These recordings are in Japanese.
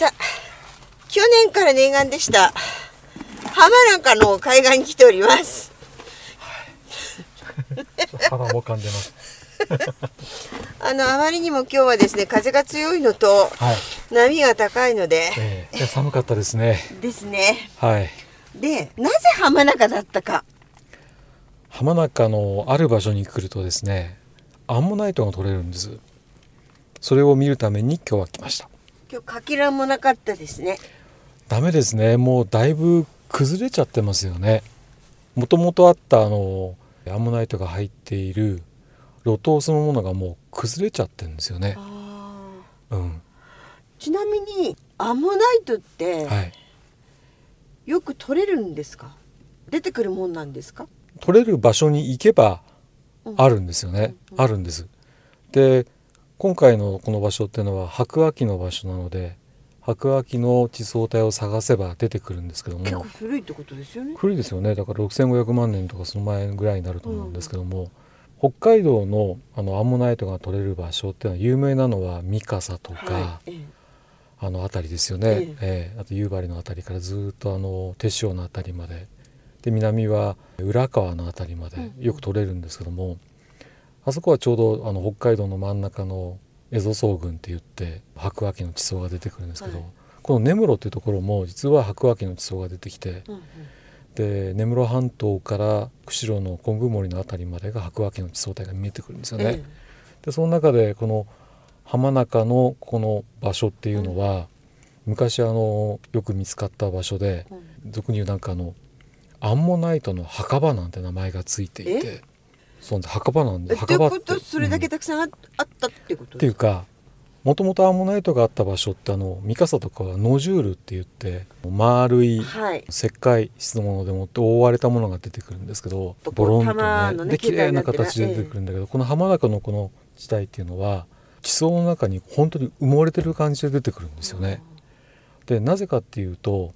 さあ、去年から念願でした。浜中の海岸に来ております。肌もかんでます。あの、あまりにも今日はですね、風が強いのと、はい。波が高いので、ええ寒かったですね。ですね。はい。で、なぜ浜中だったか？浜中のある場所に来るとですね、アンモナイトが取れるんです。それを見るために今日は来ました。今日かけらもなかったですね。ダメですね。もうだいぶ崩れちゃってますよね。もともとあったあのアンモナイトが入っている露頭そのものがもう崩れちゃってるんですよね。あうん。ーちなみに、アンモナイトって、はい。よく取れるんですか？出てくるもんなんですか？取れる場所に行けばうんあるんですよね、あるんですで今回のこの場所っていうのは白亜紀の場所なので白亜紀の地層帯を探せば出てくるんですけど結構も古いってことですよね。古いですよね。だから6500万年とかその前ぐらいになると思うんですけども、北海道のあのアンモナイトが取れる場所っていうのは有名なのは三笠とか、はい。ええ。あの辺りですよね、ええ。えあと夕張の辺りからずっとあの手塩の辺りまで。で南は浦川の辺りまでうん。よく取れるんですけども、あそこはちょうどあの北海道の真ん中の蝦夷層群って言って白亜紀の地層が出てくるんですけど、はい。この根室っていうところも実は白亜紀の地層が出てきてうんうん。で根室半島から釧路の昆布森の辺りまでが白亜紀の地層帯が見えてくるんですよね。えでその中でこの浜中のこの場所っていうのは、昔あのよく見つかった場所でえうん。俗に言うなんかあのアンモナイトの墓場なんて名前がついていてえそうなんです。墓場なんで墓場って。とそれだけうんたくさんあ,、あったってことっていうかもともとアンモナイトがあった場所ってあの三笠とかはノジュールって言って丸いはい。石灰質のものでもって覆われたものが出てくるんですけどとボロンとね。ねで綺麗な形で出てくるんだけど、この浜中のこの地帯っていうのは地層の中に本当に埋もれてる感じで出てくるんですよね。でなぜかっていうと、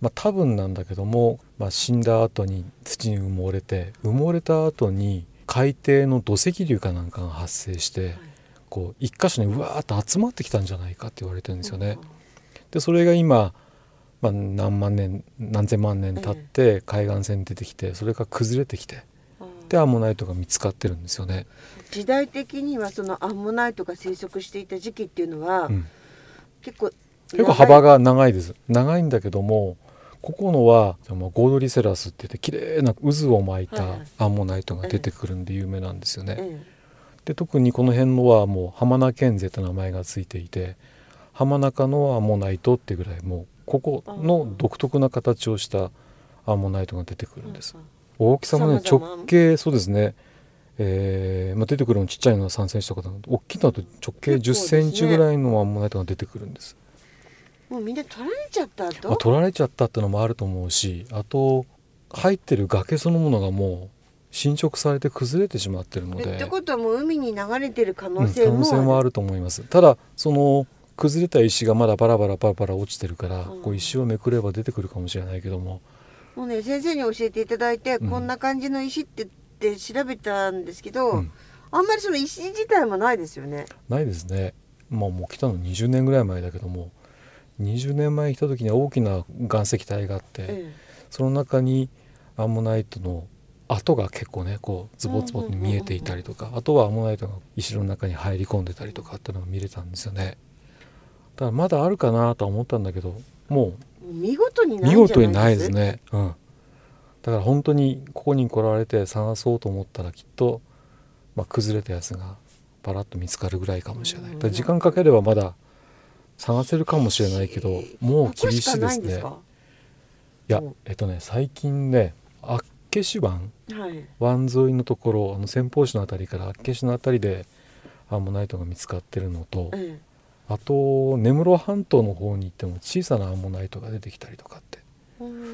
まあ、多分なんだけども、まあ、死んだ後に土に埋もれて埋もれた後に海底の土石流かなんかが発生して、こう一箇所にうわーっと集まってきたんじゃないかって言われてるんですよね。でそれが今、まあ、何万年何千万年経って海岸線に出てきてそれが崩れてきてうんでアンモナイトが見つかってるんですよね。時代的にはそのアンモナイトが生息していた時期っていうのは、うん。結構結構幅がが長いです。長いんだけどもここのはまあゴードリセラスって言って綺麗な渦を巻いたアンモナイトが出てくるんで有名なんですよね。えで特にこの辺のはもう浜名県勢と名前がついていて浜中のアンモナイトってぐらいもうここの独特な形をしたアンモナイトが出てくるえんです。大きさもね直径そうですね、えーまあ、出てくるのちっちゃいのは3センチとかだ大きいのだと直径10結構ですねセンチぐらいのアンモナイトが出てくるんです。もうみんな取られちゃった後、まあ、取られちゃったってのもあると思うしあと入ってる崖そのものがもう侵食されて崩れてしまってるので。えってことはもう海に流れてる可うん能性可能性ももある,、あると思います。ただその崩れた石がまだバラバラバラバラ落ちてるから、うんこう石をめくれば出てくるかもしれないけども。もうね先生に教えていただいて、うん。こんな感じの石ってって調べたんですけど、うん。あんまりその石自体もないですよね。ないですね。まあもう来たの20年ぐらい前だけども20年前に来た時には大きな岩石帯があって、えその中にアンモナイトの跡が結構ねこうズボズボに見えていたりとかあとはアンモナイトが石の中に入り込んでたりとかっていうのが見れたんですよね。だからまだあるかなとは思ったんだけどもう見事にうないです見事にないですね。うん。だから本当にここに来られて探そうと思ったらきっと、まあ、崩れたやつがパラッと見つかるぐらいかもしれない。時間かければまだ探せるかもしれないけどもう厳しいですね。いやう。んえっとね最近ね厚岸湾？しかない。湾沿いのところあの先方市の辺りから厚岸の辺りでアンモナイトが見つかってるのとはい、え。あと根室半島の方に行っても小さなアンモナイトが出てきたりとかって。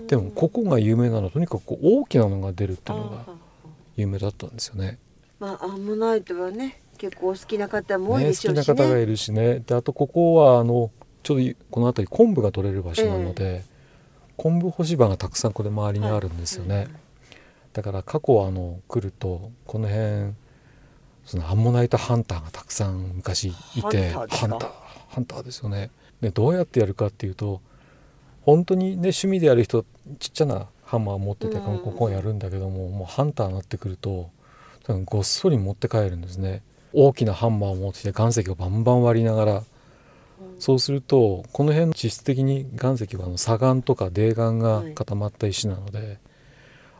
でもここが有名なのはとにかく大きなのが出るっていうのが有名だったんですよね。まあアンモナイトはね結構お好きな方も多いね好きなでしょうしね。方がいるしね。であとここはあのちょうどこの辺り昆布が取れる場所なので、昆布干し場がたくさんこれ周りにあるんですよね。はい。だから過去あの来るとこの辺そのアンモナイトハンターがたくさん昔いてハンターですか？ハンターですよね。でどうやってやるかっていうと本当にね趣味でやる人ちっちゃなハンマー持っててうん。ここやるんだけどももうハンターになってくるとごっそり持って帰るんですね大きなハンマーを持って岩石をバンバン割りながらそうするとこの辺地質的に岩石はあの砂岩とか泥岩が固まった石なので、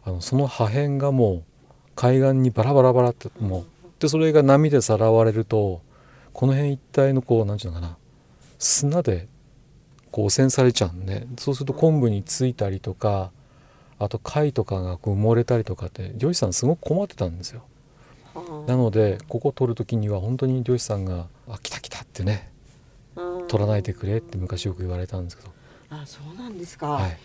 あのその破片がもう海岸にバラバラバラってもうでそれが波でさらわれるとこの辺一帯のこう何て言うのかな砂でこう汚染されちゃうんねそうすると昆布についたりとかあと貝とかが埋もれたりとかって漁師さんすごく困ってたんですよ。なのでここ取る時には本当に漁師さんが「あ来た来た」ってね取らないでくれって昔よく言われたんですけど、あそうなんですか、はい、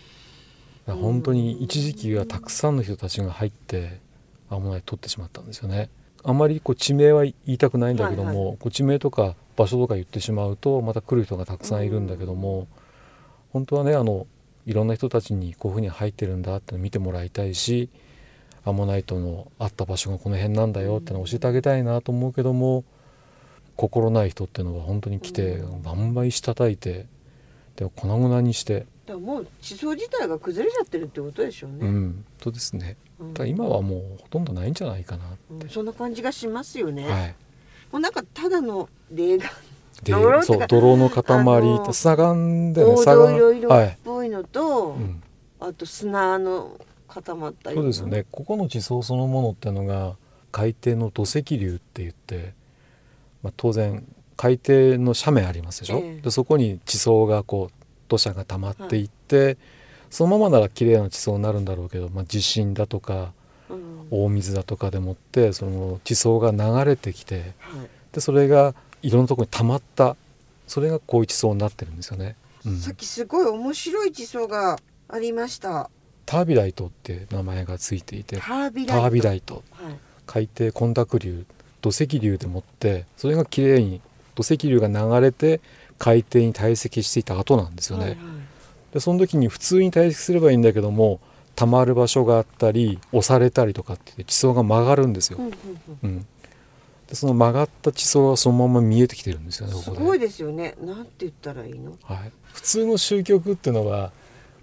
本当に一時期はたくさんの人たちが入ってアンモナイト取ってしまったんですよね。あまりこう地名は言いたくないんだけども、はいはこう地名とか場所とか言ってしまうとまた来る人がたくさんいるんだけども、本当はねあのいろんな人たちにこういうふうに入ってるんだって見てもらいたいしアンモナイトのあった場所がこの辺なんだよってのを教えてあげたいなと思うけども心ない人っていうのは本当に来てうん。バンバン石叩いてで粉々にして、だからもう地層自体が崩れちゃってるってことでしょうね、うんそうですね。うん。だ今はもうほとんどないんじゃないかな、うん。そんな感じがしますよね、はい。もうなんかただの泥ってか。そう泥の塊あの砂岩でね黄砂岩っぽいのと、うん、あと砂の固まったよそうですよね。ここの地層そのものってのが海底の土石流って言って、まあ、当然海底の斜面ありますでしょ、ええ。でそこに地層がこう土砂が溜まっていって、そのままなら綺麗な地層になるんだろうけど、まあ、地震だとかうん。大水だとかでもってその地層が流れてきてはい。でそれがいろんなところに溜まったそれがこういう地層になってるんですよね。うん。さっきすごい面白い地層がありましたタービライトって名前がついていてタービライト。ビライト。はい。海底混濁流土石流でもってそれがきれいに土石流が流れて海底に堆積していた後なんですよね。はいはい。でその時に普通に堆積すればいいんだけども溜まる場所があったり押されたりとかって地層が曲がるんですよ。う。んうんうん、でその曲がった地層がそのまま見えてきてるんですよねここすごいですよね。なんて言ったらいいの？はい、普通の終局っていうのは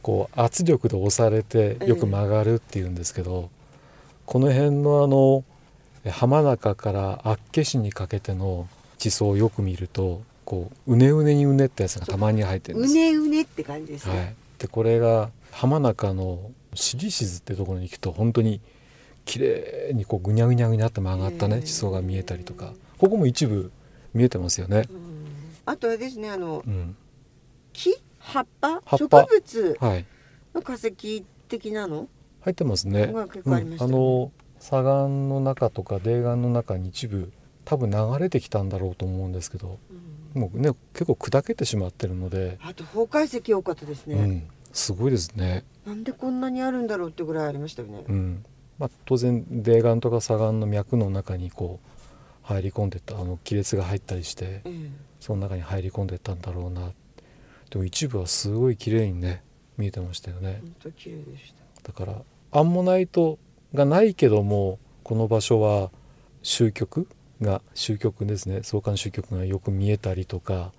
こう圧力で押されてよく曲がるっていうんですけど、この辺のあのえ浜中から厚岸にかけての地層をよく見るとこううねうねにうねったやつがたまに入ってるんです。うねうねって感じですね、はい、でこれが浜中の尻静ってところに行くと本当に綺麗にこうぐにゃぐにゃぐにゃって曲がったね地層が見えたりとか。ここも一部見えてますよね。うん。あとはですねあのうん。木葉っぱ？植物？はい。の化石的なの？入ってますね。うん。あの砂岩の中とか泥岩の中に一部多分流れてきたんだろうと思うんですけど、うん。もうね結構砕けてしまってるので、あと崩壊石多かったですね、うん、すごいですね。なんでこんなにあるんだろうってぐらいありましたよね、うん、まあ当然泥岩とか砂岩の脈の中にこう入り込んでったあの亀裂が入ったりしてええ。その中に入り込んでったんだろうな。でも一部はすごい綺麗にね見えてましたよね。本当綺麗でした。だからアンモナイトがないけどもこの場所は終局が終局ですね。相関終局がよく見えたりとか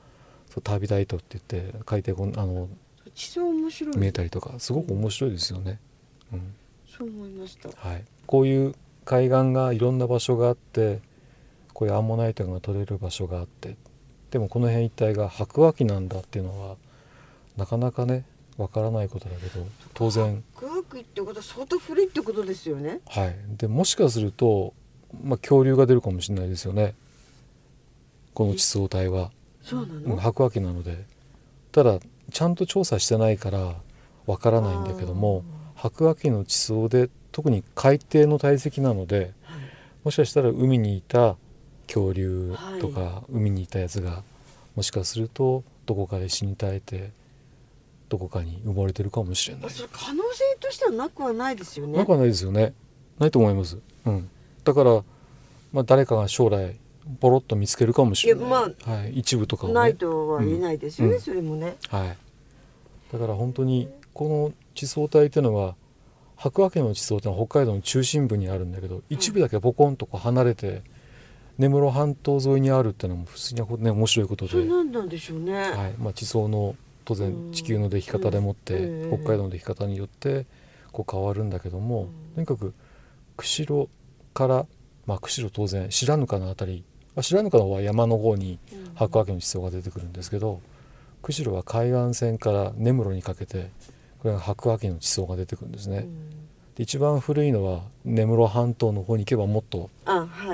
そうタービダイトって言って海底あの地層面白い。見えたりとかすごく面白いですよね。うん。そう思いました。はい、こういう海岸がいろんな場所があってこういうアンモナイトが取れる場所があってでもこの辺一帯が白亜紀なんだっていうのはなかなかねわからないことだけど当然。クワクイってことは相当古いってことですよね。はい、でもしかすると、まあ、恐竜が出るかもしれないですよね。この地層帯は、そうなうんの、白亜紀なので。ただちゃんと調査してないからわからないんだけども白亜紀の地層で特に海底の堆積なのではい。もしかしたら海にいた恐竜とか、海にいたやつがもしかするとどこかで死に絶えてどこかに埋もれてるかもしれない。あ。それ可能性としてはなくはないですよね。なくはないですよね。ないと思います、うん、だから、まあ、誰かが将来ポロッと見つけるかもしれない。いやはい、一部とかをね。ないとは言えないですよね、うん。それもね。はい、だから本当にこの地層帯っていうのは白亜紀の地層ってのは北海道の中心部にあるんだけど一部だけポコンとこう離れて根室半島沿いにあるっていうのも普通にね面白いことで。そなんでしょうね、はい。まあ、地層の当然地球のでき方でもって、うん。北海道のでき方によってこう変わるんだけども、とにかく釧路から、まあ、釧路当然白糠のあたりまあ白糠の方は山の方にうん。白亜紀の地層が出てくるんですけど釧路は海岸線から根室にかけてこれが白亜紀の地層が出てくるんですね。うん。で一番古いのは根室半島の方に行けばもっと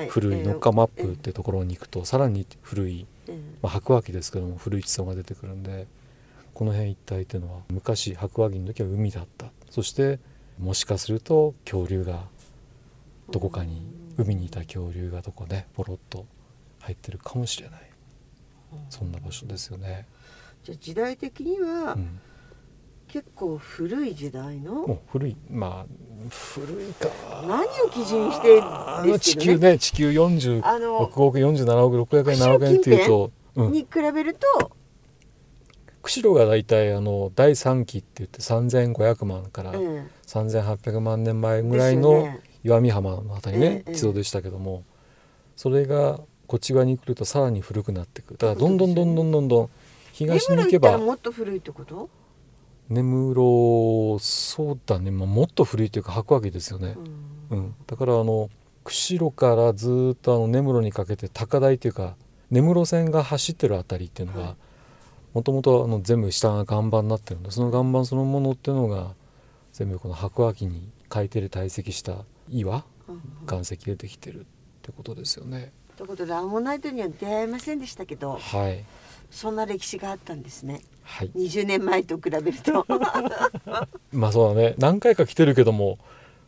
古いえーノッカマップってところに行くとさらに古い、えーまあ、白亜紀ですけども古い地層が出てくるんでこの辺一帯っていうのは昔白亜紀の時は海だった。そしてもしかすると恐竜がどこかに海にいた恐竜がどこねポロッと入ってるかもしれない。そんな場所ですよね。じゃあ時代的にはうん、結構古い時代の古いまあ古いか。何を基準にしてあの地球ね地球46あの億47億600円7億円っていうと、うん、に比べると釧路が大体あの第3期って言って3500万からうん。3800万年前ぐらいの岩見浜のあたりねええ地層でしたけどもそれがこっち側に来るとさらに古くなってくる。だからどんどんどんどんどんどん東に行けば。もっと古いってこと、根室そうだね、まあ、もっと古いというか白亜紀ですよね。う、ん。うん、だからあの釧路からずーっとあの根室にかけて高台というか根室線が走ってるあたりっていうのはがもともと全部下が岩盤になってるんでその岩盤そのものっていうのが全部この白亜紀に海底で堆積した岩うん岩石でできてるってことですよね。ということでアンモナイトには出会えませんでしたけどはい、そんな歴史があったんですねはい、20年前と比べると。まあそうだね。何回か来てるけども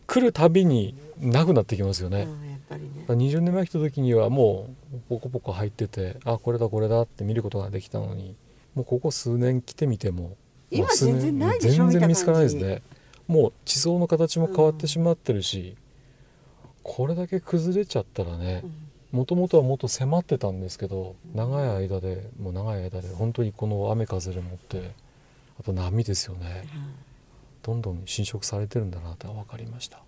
来るたびになくなってきますよね。うん、やっぱりね。だから20年前来た時にはもうポコポコ入っててあこれだこれだって見ることができたのにもうここ数年来てみても今全然ないでしょ全然見つからないですね。もう地層の形も変わってしまってるし、これだけ崩れちゃったらねうんもともとはもっと迫ってたんですけど長い間でもう長い間で本当にこの雨風でもってあと波ですよねどんどん侵食されてるんだなって分かりました。はい